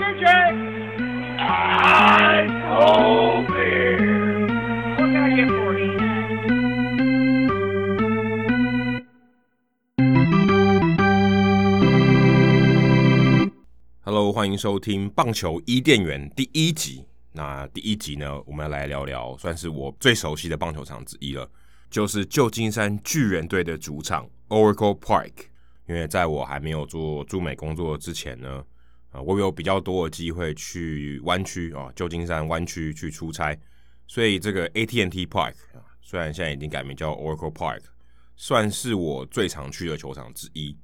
DJ I told beer. What can I get for you? Hello，欢迎收听棒球伊甸园第一集。那第一集呢，我们要来聊聊，算是我最熟悉的棒球场之一了，就是旧金山巨人队的主场 Oracle Park。因为在我还没有做驻美工作之前呢，啊，我有比较多的机会去湾区啊，旧金山湾区去出差，所以这个 AT&T Park 啊，虽然现在已经改名叫 Oracle Park，算是我最常去的球场之一。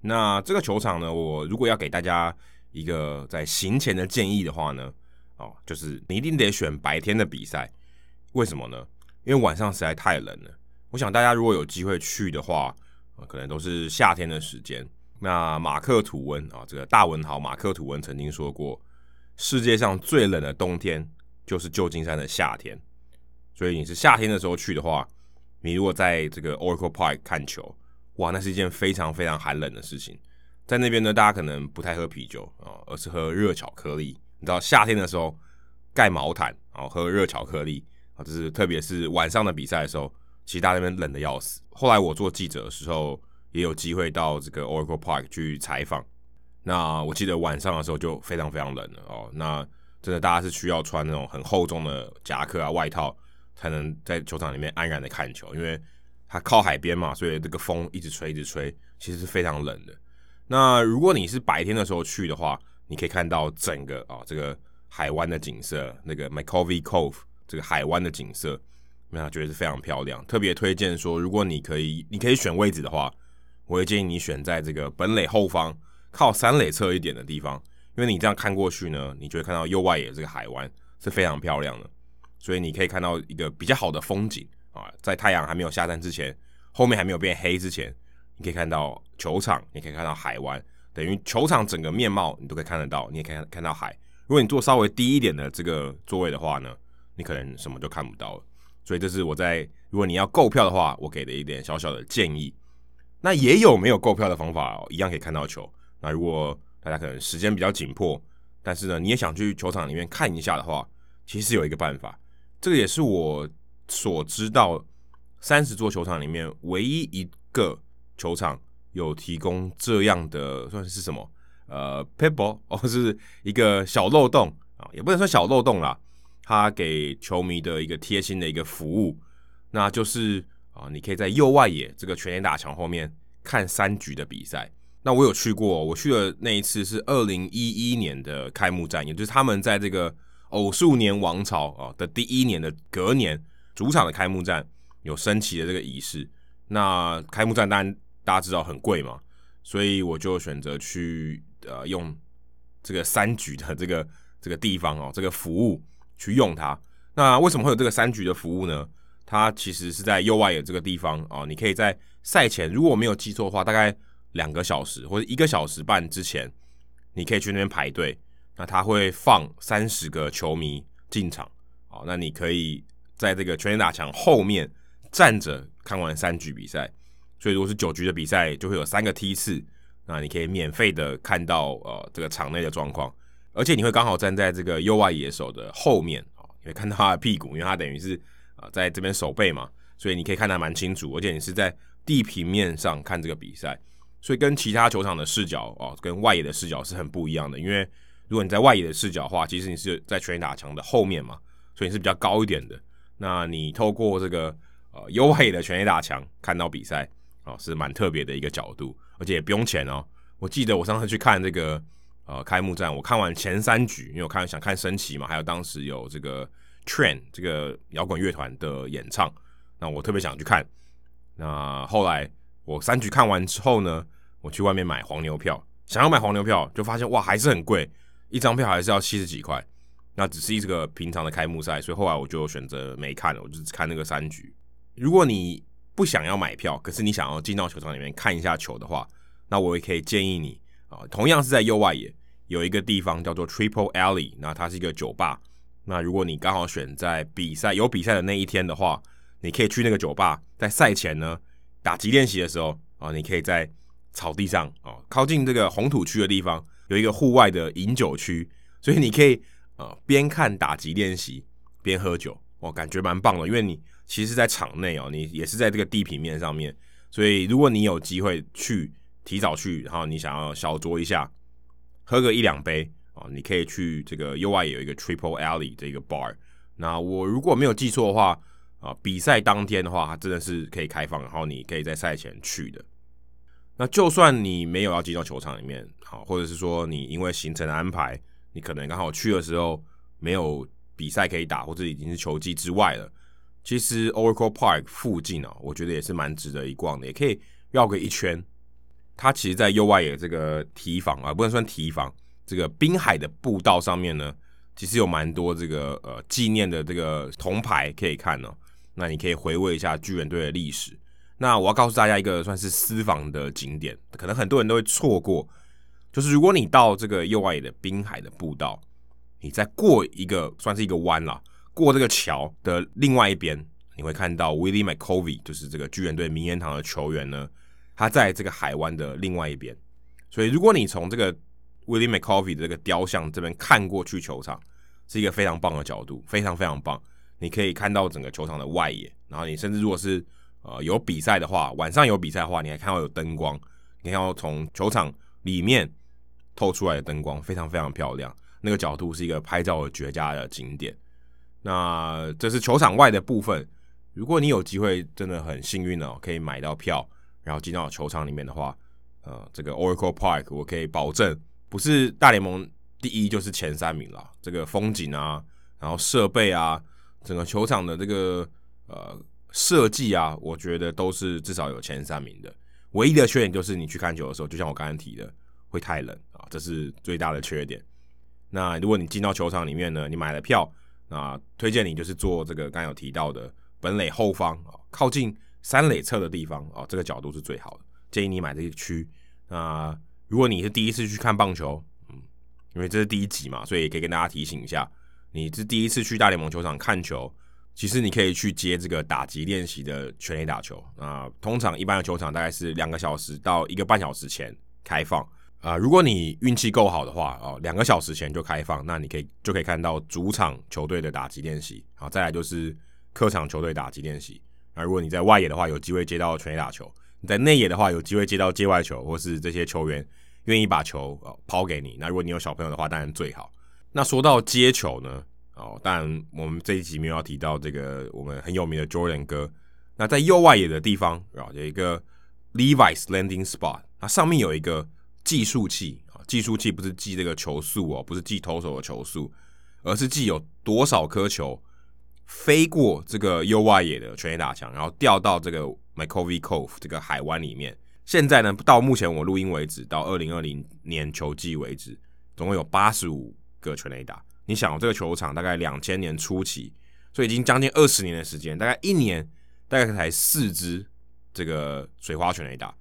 那这个球场呢，我如果要给大家一个在行前的建议的话呢，哦，就是你一定得选白天的比赛，为什么呢？因为晚上实在太冷了。我想大家如果有机会去的话，可能都是夏天的时间。那马克吐温啊，这个大文豪马克吐温曾经说过，世界上最冷的冬天就是旧金山的夏天。所以你是夏天的时候去的话，你如果在这个 Oracle Park 看球，哇，那是一件非常非常寒冷的事情。在那边呢，大家可能不太喝啤酒啊，而是喝热巧克力。你知道夏天的时候盖毛毯，然后喝热巧克力啊，就是特别是晚上的比赛的时候，其实大家那边冷的要死。后来我做记者的时候，也有机会到这个 Oracle Park 去采访。那我记得晚上的时候就非常非常冷了哦。那真的大家是需要穿那种很厚重的夹克啊、外套，才能在球场里面安然的看球，因为它靠海边嘛，所以这个风一直吹一直吹，其实是非常冷的。那如果你是白天的时候去的话，你可以看到整个啊、哦、这个海湾的景色，那个 McCovey Cove 这个海湾的景色，那觉得是非常漂亮。特别推荐说，如果你可以，你可以选位置的话，我会建议你选在这个本垒后方靠三垒侧一点的地方，因为你这样看过去呢，你就会看到右外野这个海湾是非常漂亮的，所以你可以看到一个比较好的风景啊，在太阳还没有下山之前，后面还没有变黑之前。你可以看到球场，你可以看到海湾，等于球场整个面貌你都可以看得到。你也可以看到海。如果你坐稍微低一点的这个座位的话呢，你可能什么都看不到了。所以这是我在如果你要购票的话，我给的一点小小的建议。那也有没有购票的方法哦，一样可以看到球。那如果大家可能时间比较紧迫，但是呢你也想去球场里面看一下的话，其实有一个办法。这个也是我所知道三十座球场里面唯一一个。球场有提供这样的算是什么？呃，pitbull 哦，是一个小漏洞啊，也不能说小漏洞啦。它给球迷的一个贴心的一个服务，那就是啊，你可以在右外野这个全垒打墙后面看三局的比赛。那我有去过，我去的那一次是二零一一年的开幕战，也就是他们在这个偶数年王朝啊的第一年的隔年主场的开幕战有升旗的这个仪式。那开幕战当然。大家知道很贵嘛，所以我就选择去呃用这个三局的这个这个地方哦，这个服务去用它。那为什么会有这个三局的服务呢？它其实是在右外野这个地方哦，你可以在赛前，如果我没有记错的话，大概两个小时或者一个小时半之前，你可以去那边排队。那他会放三十个球迷进场，哦，那你可以在这个全垒打墙后面站着看完三局比赛。所以如果是九局的比赛，就会有三个梯次，那你可以免费的看到呃这个场内的状况，而且你会刚好站在这个右外野手的后面啊，你会看到他的屁股，因为他等于是啊在这边守备嘛，所以你可以看得蛮清楚，而且你是在地平面上看这个比赛，所以跟其他球场的视角哦，跟外野的视角是很不一样的。因为如果你在外野的视角的话，其实你是在全垒打墙的后面嘛，所以你是比较高一点的。那你透过这个呃右外野的全垒打墙看到比赛。哦，是蛮特别的一个角度，而且也不用钱哦。我记得我上次去看这个呃开幕战，我看完前三局，因为我看想看升旗嘛，还有当时有这个 Train 这个摇滚乐团的演唱，那我特别想去看。那后来我三局看完之后呢，我去外面买黄牛票，想要买黄牛票，就发现哇还是很贵，一张票还是要七十几块。那只是一个平常的开幕赛，所以后来我就选择没看了，我就只看那个三局。如果你不想要买票，可是你想要进到球场里面看一下球的话，那我也可以建议你啊，同样是在右外野有一个地方叫做 Triple Alley，那它是一个酒吧。那如果你刚好选在比赛有比赛的那一天的话，你可以去那个酒吧，在赛前呢打击练习的时候啊，你可以在草地上啊，靠近这个红土区的地方有一个户外的饮酒区，所以你可以呃边看打击练习边喝酒，哦，感觉蛮棒的。因为你其实在场内哦，你也是在这个地平面上面，所以如果你有机会去提早去，然后你想要小酌一下，喝个一两杯啊，你可以去这个 U 外有一个 Triple Alley 这个 bar。那我如果没有记错的话啊，比赛当天的话，它真的是可以开放，然后你可以在赛前去的。那就算你没有要进到球场里面，好，或者是说你因为行程的安排，你可能刚好去的时候没有比赛可以打，或者已经是球季之外了。其实 Oracle Park 附近啊，我觉得也是蛮值得一逛的，也可以绕个一圈。它其实，在 U 外野这个堤防啊，不能算堤防，这个滨海的步道上面呢，其实有蛮多这个呃纪念的这个铜牌可以看哦。那你可以回味一下巨人队的历史。那我要告诉大家一个算是私房的景点，可能很多人都会错过，就是如果你到这个右外野的滨海的步道，你再过一个算是一个弯啦，过这个桥的另外一边，你会看到 Willie McCovey，就是这个巨人队名人堂的球员呢，他在这个海湾的另外一边，所以如果你从这个 Willie McCovey 的这个雕像这边看过去球场，是一个非常棒的角度，非常非常棒，你可以看到整个球场的外野，然后你甚至如果是呃，有比赛的话，晚上有比赛的话，你还看到有灯光，你看到从球场里面透出来的灯光，非常非常漂亮。那个角度是一个拍照的绝佳的景点。那这是球场外的部分。如果你有机会，真的很幸运哦，可以买到票，然后进到球场里面的话，呃，这个 Oracle Park 我可以保证，不是大联盟第一就是前三名了。这个风景啊，然后设备啊，整个球场的这个呃。设计啊，我觉得都是至少有前三名的。唯一的缺点就是你去看球的时候，就像我刚才提的，会太冷啊，这是最大的缺点。那如果你进到球场里面呢，你买了票，那推荐你就是坐这个刚有提到的本垒后方啊，靠近三垒侧的地方啊，这个角度是最好的。建议你买这个区。那如果你是第一次去看棒球，嗯，因为这是第一集嘛，所以可以跟大家提醒一下，你是第一次去大联盟球场看球。其实你可以去接这个打击练习的全垒打球啊，通常一般的球场大概是两个小时到一个半小时前开放啊。如果你运气够好的话哦，两个小时前就开放，那你可以就可以看到主场球队的打击练习。好，再来就是客场球队打击练习。那如果你在外野的话，有机会接到全垒打球；你在内野的话，有机会接到界外球，或是这些球员愿意把球抛给你。那如果你有小朋友的话，当然最好。那说到接球呢？哦，当然我们这一集没有要提到这个我们很有名的 Jordan 哥。那在右外野的地方啊，有一个 Levi's Landing Spot，它上面有一个计数器啊，计数器不是计这个球速哦，不是计投手的球速，而是计有多少颗球飞过这个右外野的全垒打墙，然后掉到这个 McCovey Cove 这个海湾里面。现在呢，到目前我录音为止，到二零二零年球季为止，总共有八十五个全垒打。你想，这个球场大概两千年初期，所以已经将近二十年的时间，大概一年大概才四支这个水花全垒打，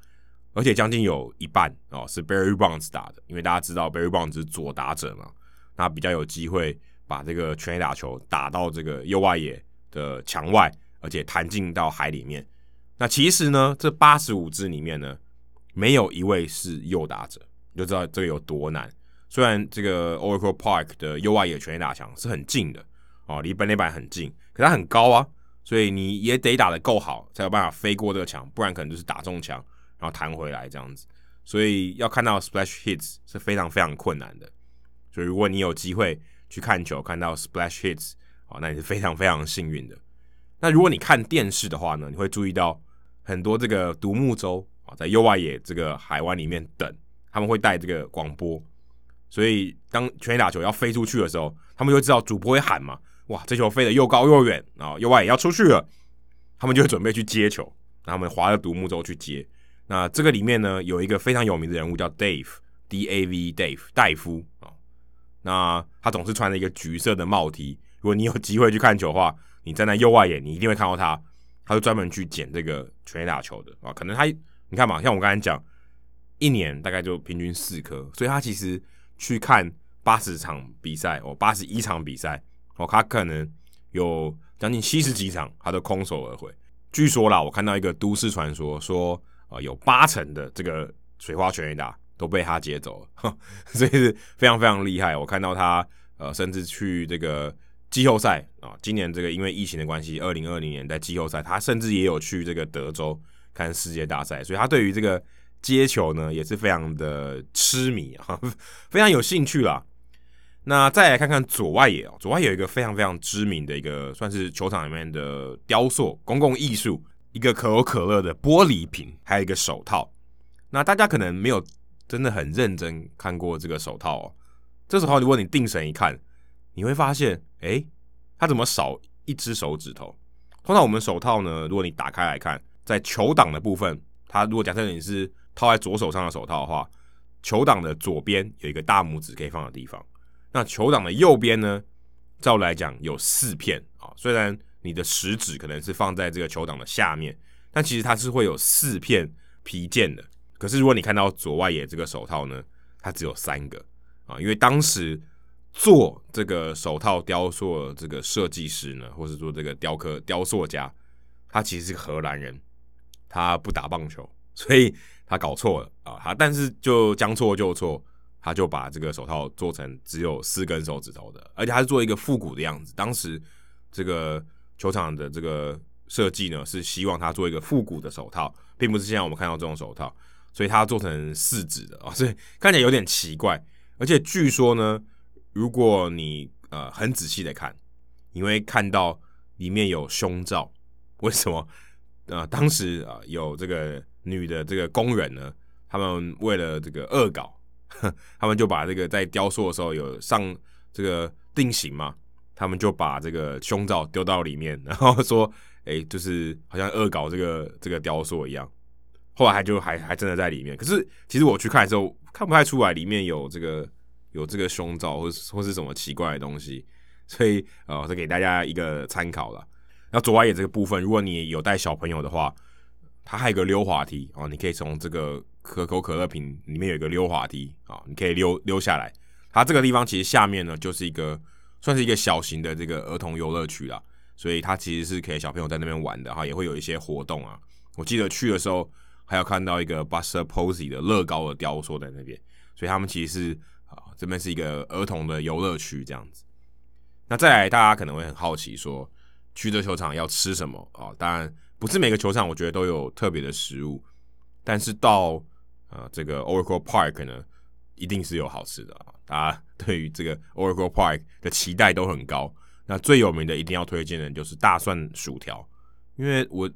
而且将近有一半哦是 Barry Bonds 打的，因为大家知道 Barry Bonds 是左打者嘛，他比较有机会把这个全垒打球打到这个右外野的墙外，而且弹进到海里面。那其实呢，这八十五支里面呢，没有一位是右打者，你就知道这个有多难。虽然这个 Oracle Park 的右外野全垒打墙是很近的哦，离本垒板很近，可它很高啊，所以你也得打得够好，才有办法飞过这个墙，不然可能就是打中墙，然后弹回来这样子。所以要看到 splash hits 是非常非常困难的。所以如果你有机会去看球，看到 splash hits 哦，那你是非常非常幸运的。那如果你看电视的话呢，你会注意到很多这个独木舟啊，在右外野这个海湾里面等，他们会带这个广播。所以，当全垒打球要飞出去的时候，他们就知道主播会喊嘛，哇，这球飞得又高又远啊，右外野要出去了，他们就会准备去接球，然后他们划着独木舟去接。那这个里面呢，有一个非常有名的人物叫 Dave，D A V Dave，戴夫啊。那他总是穿着一个橘色的帽 T。如果你有机会去看球的话，你站在右外野，你一定会看到他，他就专门去捡这个全垒打球的啊。可能他，你看嘛，像我刚才讲，一年大概就平均四颗，所以他其实。去看八十场比赛哦，八十一场比赛哦，他可能有将近七十几场，他都空手而回。据说啦，我看到一个都市传说说，呃，有八成的这个水花全垒打都被他接走了，所以是非常非常厉害。我看到他呃，甚至去这个季后赛啊，今年这个因为疫情的关系，二零二零年在季后赛，他甚至也有去这个德州看世界大赛，所以他对于这个接球呢也是非常的痴迷啊，非常有兴趣啦。那再来看看左外野哦，左外野有一个非常非常知名的一个算是球场里面的雕塑、公共艺术，一个可口可乐的玻璃瓶，还有一个手套。那大家可能没有。真的很认真看过这个手套哦，这手套如果你定神一看，你会发现，诶，它怎么少一只手指头？通常我们手套呢，如果你打开来看，在球挡的部分，它如果假设你是套在左手上的手套的话，球挡的左边有一个大拇指可以放的地方，那球挡的右边呢，照来讲有四片啊，虽然你的食指可能是放在这个球挡的下面，但其实它是会有四片皮件的。可是，如果你看到左外野这个手套呢，它只有三个啊，因为当时做这个手套雕塑这个设计师呢，或是说这个雕刻雕塑家，他其实是个荷兰人，他不打棒球，所以他搞错了啊，他但是就将错就错，他就把这个手套做成只有四根手指头的，而且他是做一个复古的样子。当时这个球场的这个设计呢，是希望他做一个复古的手套，并不是现在我们看到这种手套。所以他做成四指的啊，所以看起来有点奇怪。而且据说呢，如果你呃很仔细的看，你会看到里面有胸罩。为什么？呃，当时啊、有这个女的这个工人呢，他们为了这个恶搞，他们就把这个在雕塑的时候有上这个定型嘛，他们就把这个胸罩丢到里面，然后说，哎，就是好像恶搞这个这个雕塑一样。后来还就还还真的在里面，可是其实我去看的时候看不太出来里面有这个有这个胸罩或是或是什么奇怪的东西，所以呃，再给大家一个参考了。那左外野这个部分，如果你有带小朋友的话，它还有个溜滑梯啊，你可以从这个可口可乐瓶里面有一个溜滑梯啊，你可以溜溜下来。它这个地方其实下面呢就是一个算是一个小型的这个儿童游乐区啦，所以它其实是可以小朋友在那边玩的哈，也会有一些活动啊。我记得去的时候。还有看到一个 Buster Posey 的乐高的雕塑在那边，所以他们其实是，这边是一个儿童的游乐区这样子。那再来，大家可能会很好奇说，去这球场要吃什么啊？当然不是每个球场我觉得都有特别的食物，但是到呃这个 Oracle Park 呢，一定是有好吃的啊。大家对于这个 Oracle Park 的期待都很高。那最有名的一定要推荐的就是大蒜薯条，因为我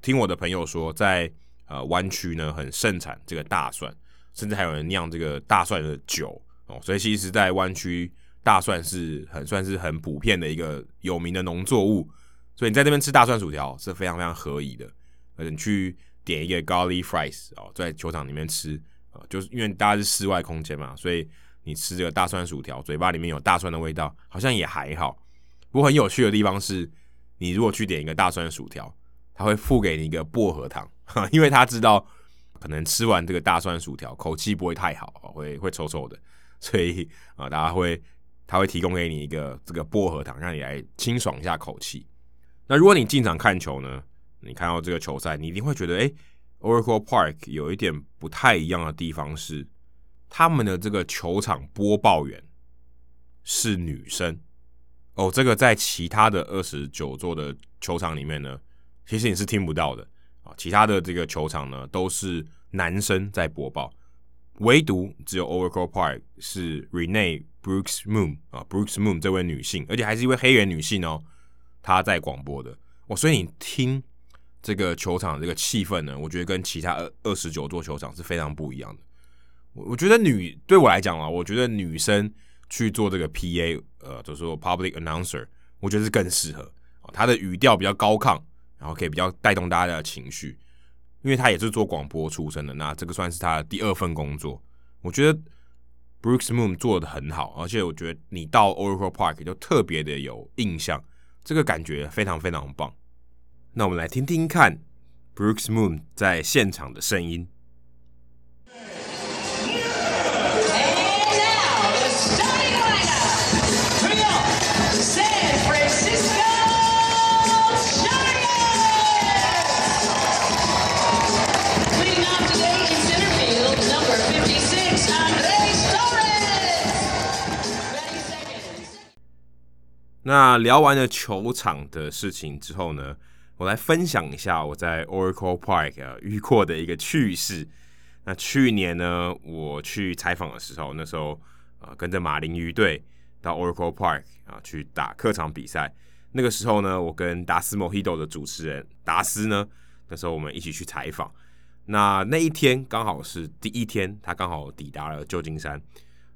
听我的朋友说在。呃，湾区呢很盛产这个大蒜，甚至还有人酿这个大蒜的酒哦，所以其实，在湾区大蒜是很算是很普遍的一个有名的农作物，所以你在这边吃大蒜薯条是非常非常合宜的。而且你去点一个 g a r l i fries 哦，在球场里面吃啊，就是因为大家是室外空间嘛，所以你吃这个大蒜薯条，嘴巴里面有大蒜的味道，好像也还好。不过很有趣的地方是，你如果去点一个大蒜薯条，他会付给你一个薄荷糖。因为他知道可能吃完这个大蒜薯条口气不会太好，会会臭臭的，所以啊，大家会他会提供给你一个这个薄荷糖，让你来清爽一下口气。那如果你进场看球呢，你看到这个球赛，你一定会觉得，哎，Oracle Park 有一点不太一样的地方是，他们的这个球场播报员是女生哦。这个在其他的二十九座的球场里面呢，其实你是听不到的啊。其他的这个球场呢，都是男生在播报，唯独只有 Oracle Park 是 Renee Brooks Moon 啊，Brooks Moon 这位女性，而且还是一位黑人女性哦，她在广播的哦，所以你听这个球场这个气氛呢，我觉得跟其他二二十九座球场是非常不一样的。我我觉得女对我来讲啊，我觉得女生去做这个 PA，呃，就是说 Public Announcer，我觉得是更适合，她的语调比较高亢。然后可以比较带动大家的情绪，因为他也是做广播出身的，那这个算是他的第二份工作。我觉得 Brooks Moon 做的很好，而且我觉得你到 Oracle Park 就特别的有印象，这个感觉非常非常棒。那我们来听听看 Brooks Moon 在现场的声音。那聊完了球场的事情之后呢，我来分享一下我在 Oracle Park 啊遇过的一个趣事。那去年呢，我去采访的时候，那时候啊跟着马林鱼队到 Oracle Park 啊去打客场比赛。那个时候呢，我跟达斯 Mojito 的主持人达斯呢，那时候我们一起去采访。那那一天刚好是第一天，他刚好抵达了旧金山。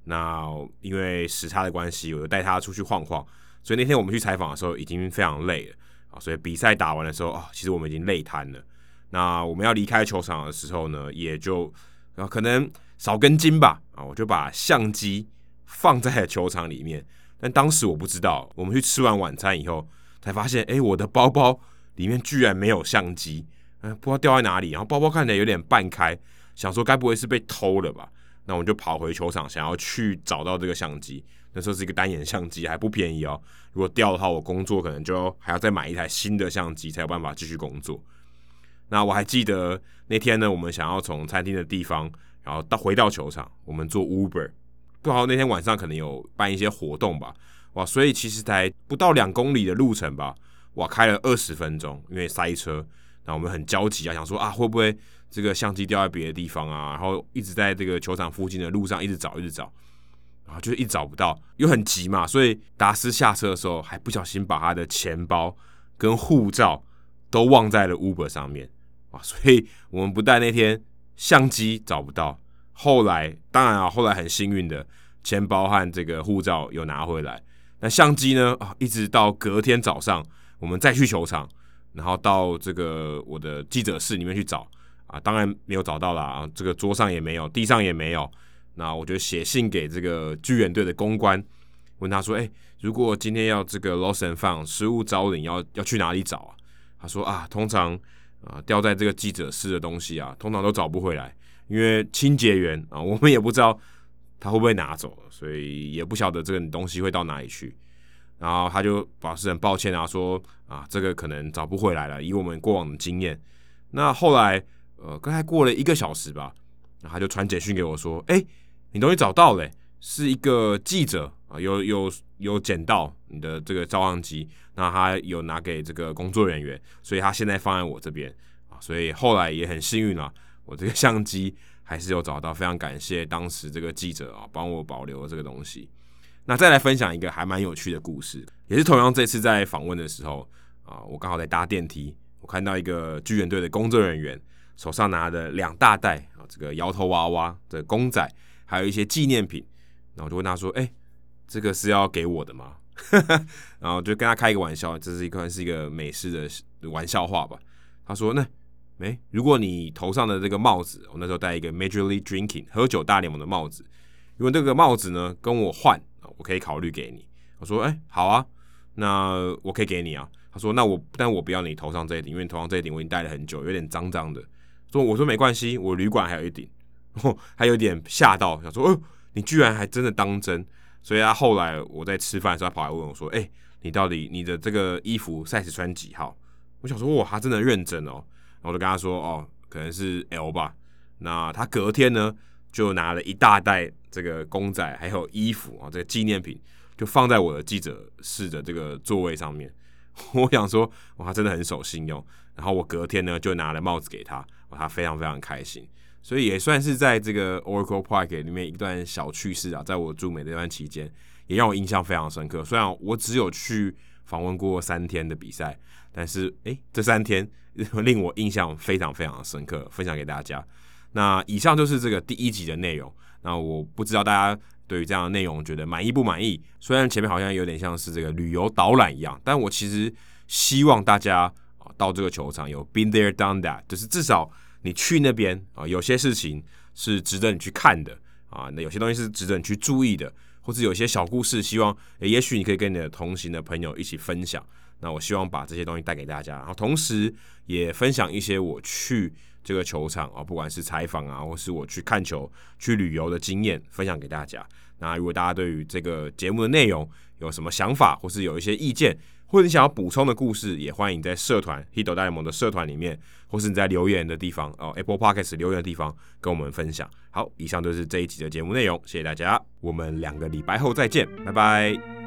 那因为时差的关系，我就带他出去晃晃。所以那天我们去采访的时候，已经非常累了啊。所以比赛打完的时候啊，其实我们已经累瘫了。那我们要离开球场的时候呢，也就啊可能少根筋吧啊，我就把相机放在了球场里面。但当时我不知道，我们去吃完晚餐以后，才发现，哎，我的包包里面居然没有相机，嗯，不知道掉在哪里。然后包包看起来有点半开，想说该不会是被偷了吧？那我们就跑回球场，想要去找到这个相机。那时候是一个单眼相机，还不便宜哦。如果掉的话，我工作可能就还要再买一台新的相机，才有办法继续工作。那我还记得那天呢，我们想要从餐厅的地方，然后到回到球场，我们坐 Uber。不好，那天晚上可能有办一些活动吧，哇，所以其实才不到两公里的路程吧，哇，开了二十分钟，因为塞车。那我们很焦急啊，想说啊，会不会这个相机掉在别的地方啊？然后一直在这个球场附近的路上一直找，一直找，然后就一找不到，又很急嘛，所以达斯下车的时候还不小心把他的钱包跟护照都忘在了 Uber 上面。啊，所以我们不但那天相机找不到，后来当然啊，后来很幸运的，钱包和这个护照有拿回来。那相机呢？啊，一直到隔天早上，我们再去球场，然后到这个我的记者室里面去找啊，当然没有找到啦，啊，这个桌上也没有，地上也没有。那我就写信给这个巨人队的公关，问他说：“哎，如果今天要这个 lost and found 失物招领，要要去哪里找啊？”他说：“啊，通常。”啊，掉在这个记者室的东西啊，通常都找不回来，因为清洁员啊，我们也不知道他会不会拿走，所以也不晓得这个东西会到哪里去。然后他就表示很抱歉啊，说啊，这个可能找不回来了，以我们过往的经验。那后来呃，刚才过了一个小时吧，他就传简讯给我说，哎，你东西找到了，是一个记者啊，有有有捡到你的这个照相机。那他有拿给这个工作人员，所以他现在放在我这边啊，所以后来也很幸运啊，我这个相机还是有找到，非常感谢当时这个记者啊，帮我保留了这个东西。那再来分享一个还蛮有趣的故事，也是同样这次在访问的时候啊，我刚好在搭电梯，我看到一个巨人队的工作人员手上拿着两大袋啊，这个摇头娃娃的公仔，还有一些纪念品，然后我就问他说：“哎，这个是要给我的吗？” 然后就跟他开一个玩笑，这是一个是一个美式的玩笑话吧。他说：“那没，如果你头上的这个帽子，我那时候戴一个 Major League Drinking 喝酒大联盟的帽子，如果这个帽子呢跟我换，我可以考虑给你。”我说：“哎，好啊，那我可以给你啊。”他说：“那我但我不要你头上这一顶，因为头上这一顶我已经戴了很久，有点脏脏的。”说：“我说没关系，我旅馆还有一顶。”还有点吓到，想说：“哦，你居然还真的当真。”所以他后来我在吃饭的时候，他跑来问我说：“哎、你到底你的这个衣服 size 穿几号？”我想说：“哇，他真的认真哦。”然后我就跟他说：“哦，可能是 L 吧。”那他隔天呢，就拿了一大袋这个公仔还有衣服啊，这个纪念品就放在我的记者室的这个座位上面。我想说：“哇，他真的很守信用。”然后我隔天呢，就拿了帽子给他，哇，他非常非常开心。所以也算是在这个 Oracle Park 里面一段小趣事啊，在我驻美的这段期间，也让我印象非常深刻。虽然我只有去访问过三天的比赛，但是诶，这三天 令我印象非常非常深刻，分享给大家。那以上就是这个第一集的内容。那我不知道大家对于这样的内容觉得满意不满意？虽然前面好像有点像是这个旅游导览一样，但我其实希望大家啊到这个球场有 been there done that，就是至少。你去那边啊，有些事情是值得你去看的啊，那有些东西是值得你去注意的，或者有些小故事，希望也许你可以跟你的同行的朋友一起分享。那我希望把这些东西带给大家，然后同时也分享一些我去这个球场啊，不管是采访啊，或是我去看球、去旅游的经验，分享给大家。那如果大家对于这个节目的内容有什么想法，或是有一些意见，或者你想要补充的故事，也欢迎在社团 Hito 大联盟的社团里面，或是你在留言的地方哦，Apple Podcast 留言的地方跟我们分享。好，以上就是这一集的节目内容，谢谢大家，我们两个礼拜后再见，拜拜。